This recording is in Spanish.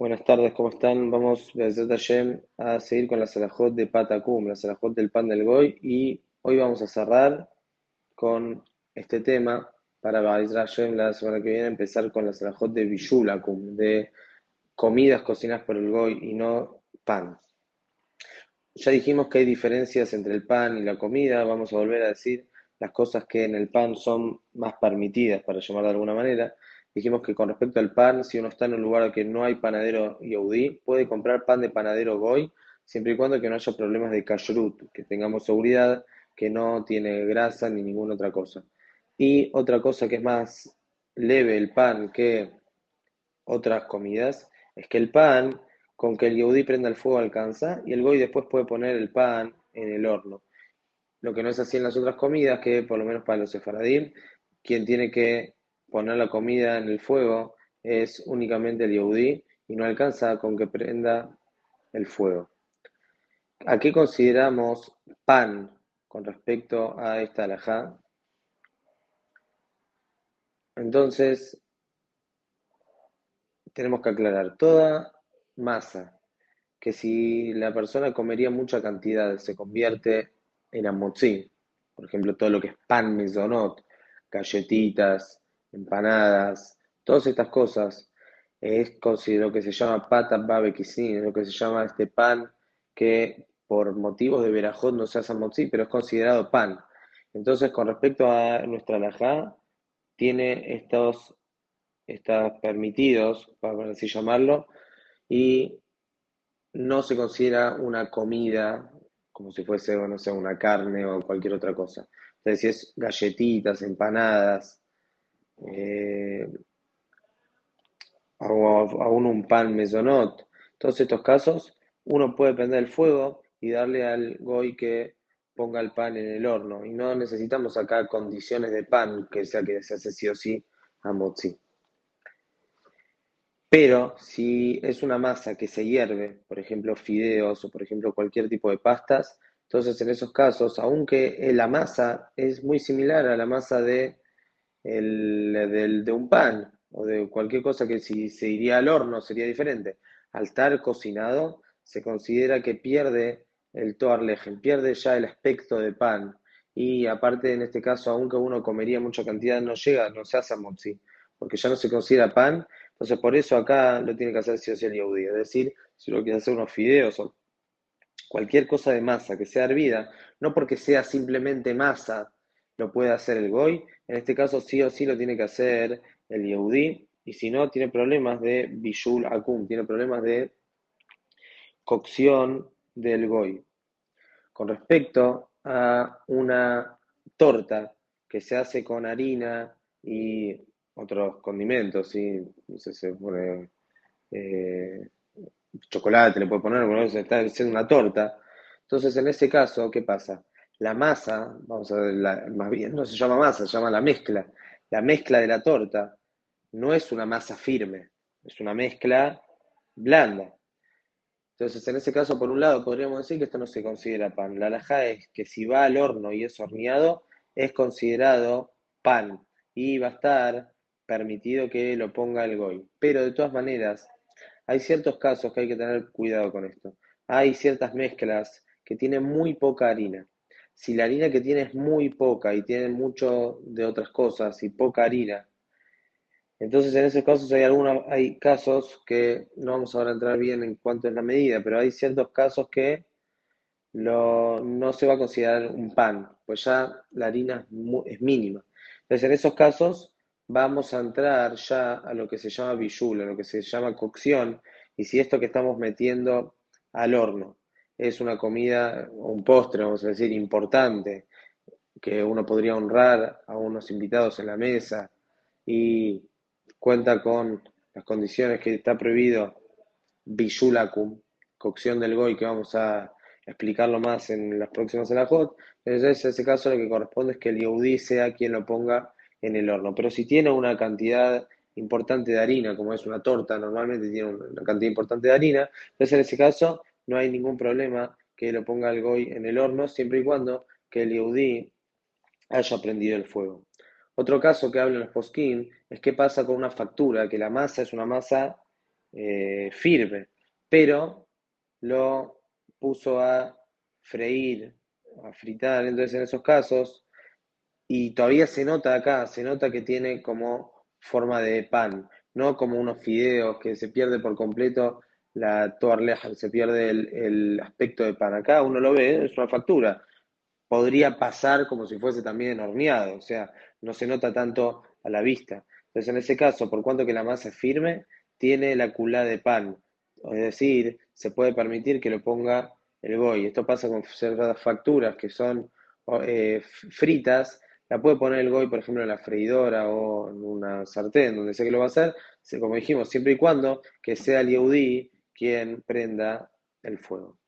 Buenas tardes, ¿cómo están? Vamos a seguir con la Salahot de Patacum, la Salahot del pan del Goy, y hoy vamos a cerrar con este tema para Hashem la semana que viene empezar con la Salahot de Bishulakum, de comidas cocinadas por el Goy y no pan. Ya dijimos que hay diferencias entre el pan y la comida, vamos a volver a decir las cosas que en el pan son más permitidas, para llamar de alguna manera. Dijimos que con respecto al pan, si uno está en un lugar que no hay panadero yaudí, puede comprar pan de panadero goy, siempre y cuando que no haya problemas de kashrut, que tengamos seguridad que no tiene grasa ni ninguna otra cosa. Y otra cosa que es más leve el pan que otras comidas, es que el pan, con que el yaudí prenda el fuego alcanza, y el goy después puede poner el pan en el horno. Lo que no es así en las otras comidas, que por lo menos para los sefaradim, quien tiene que poner la comida en el fuego es únicamente el yehudí y no alcanza con que prenda el fuego. ¿A qué consideramos pan con respecto a esta alajá? Entonces, tenemos que aclarar, toda masa que si la persona comería mucha cantidad se convierte en amotzi, por ejemplo, todo lo que es pan mesonot, galletitas, empanadas, todas estas cosas, es lo que se llama pata babequisin, lo que se llama este pan que por motivos de verajot no se hace motzi, pero es considerado pan. Entonces, con respecto a nuestra alajá, tiene estos, estos permitidos, para así llamarlo, y no se considera una comida como si fuese, no sé, una carne o cualquier otra cosa. Entonces, si es galletitas, empanadas, eh, aún un pan mesonot. Todos estos casos, uno puede prender el fuego y darle al goy que ponga el pan en el horno. Y no necesitamos acá condiciones de pan, que sea que se hace sí o sí a mozzi. Pero si es una masa que se hierve, por ejemplo fideos o por ejemplo cualquier tipo de pastas, entonces en esos casos, aunque la masa es muy similar a la masa de el, de un pan o de cualquier cosa que si se iría al horno sería diferente. Al estar cocinado, se considera que pierde el toarlejen, pierde ya el aspecto de pan. Y aparte, en este caso, aunque uno comería mucha cantidad, no llega, no se hace motzi, porque ya no se considera pan. Entonces, por eso acá lo tiene que hacer si o el Es decir, si lo quiere hacer unos fideos o cualquier cosa de masa que sea hervida, no porque sea simplemente masa, lo puede hacer el goy, en este caso sí o sí lo tiene que hacer el Yehudi, y si no, tiene problemas de Bishul Akum, tiene problemas de cocción del Goy. Con respecto a una torta que se hace con harina y otros condimentos, ¿sí? no sé, se pone eh, chocolate, le puede poner, bueno, está haciendo una torta. Entonces, en ese caso, ¿qué pasa? La masa, vamos a ver, más bien no se llama masa, se llama la mezcla. La mezcla de la torta no es una masa firme, es una mezcla blanda. Entonces, en ese caso, por un lado, podríamos decir que esto no se considera pan. La alhaja es que si va al horno y es horneado, es considerado pan y va a estar permitido que lo ponga el goy. Pero de todas maneras, hay ciertos casos que hay que tener cuidado con esto. Hay ciertas mezclas que tienen muy poca harina si la harina que tiene es muy poca y tiene mucho de otras cosas y poca harina, entonces en esos casos hay algunos, hay casos que no vamos ahora a entrar bien en cuanto es la medida, pero hay ciertos casos que no se va a considerar un pan, pues ya la harina es, mínima. Entonces en esos casos vamos a entrar ya a lo que se llama bijul, a lo que se llama cocción, y si esto que estamos metiendo al horno es una comida un postre, vamos a decir, importante, que uno podría honrar a unos invitados en la mesa y cuenta con las condiciones que está prohibido bishulakum, cocción del goy, que vamos a explicarlo más en las próximas elajot. Entonces, en ese caso lo que corresponde es que el yehudí sea quien lo ponga en el horno. Pero si tiene una cantidad importante de harina, como es una torta, normalmente tiene una cantidad importante de harina, entonces en ese caso no hay ningún problema que lo ponga el goy en el horno, siempre y cuando que el yehudí haya prendido el fuego. Otro caso que hablan los posquín es qué pasa con una factura, que la masa es una masa eh, firme, pero lo puso a freír, a fritar, entonces en esos casos, y todavía se nota acá, se nota que tiene como forma de pan, no como unos fideos que se pierde por completo la toarleja, se pierde el, aspecto de pan. Acá uno lo ve, es una factura. Podría pasar como si fuese también horneado, o sea, no se nota tanto a la vista. Entonces, en ese caso, por cuanto que la masa es firme, tiene la culá de pan. Es decir, se puede permitir que lo ponga el goy. Esto pasa con ciertas facturas que son eh, fritas, la puede poner el goy, por ejemplo, en la freidora o en una sartén, donde sé que lo va a hacer, como dijimos, siempre y cuando que sea el Yehudi quien prenda el fuego.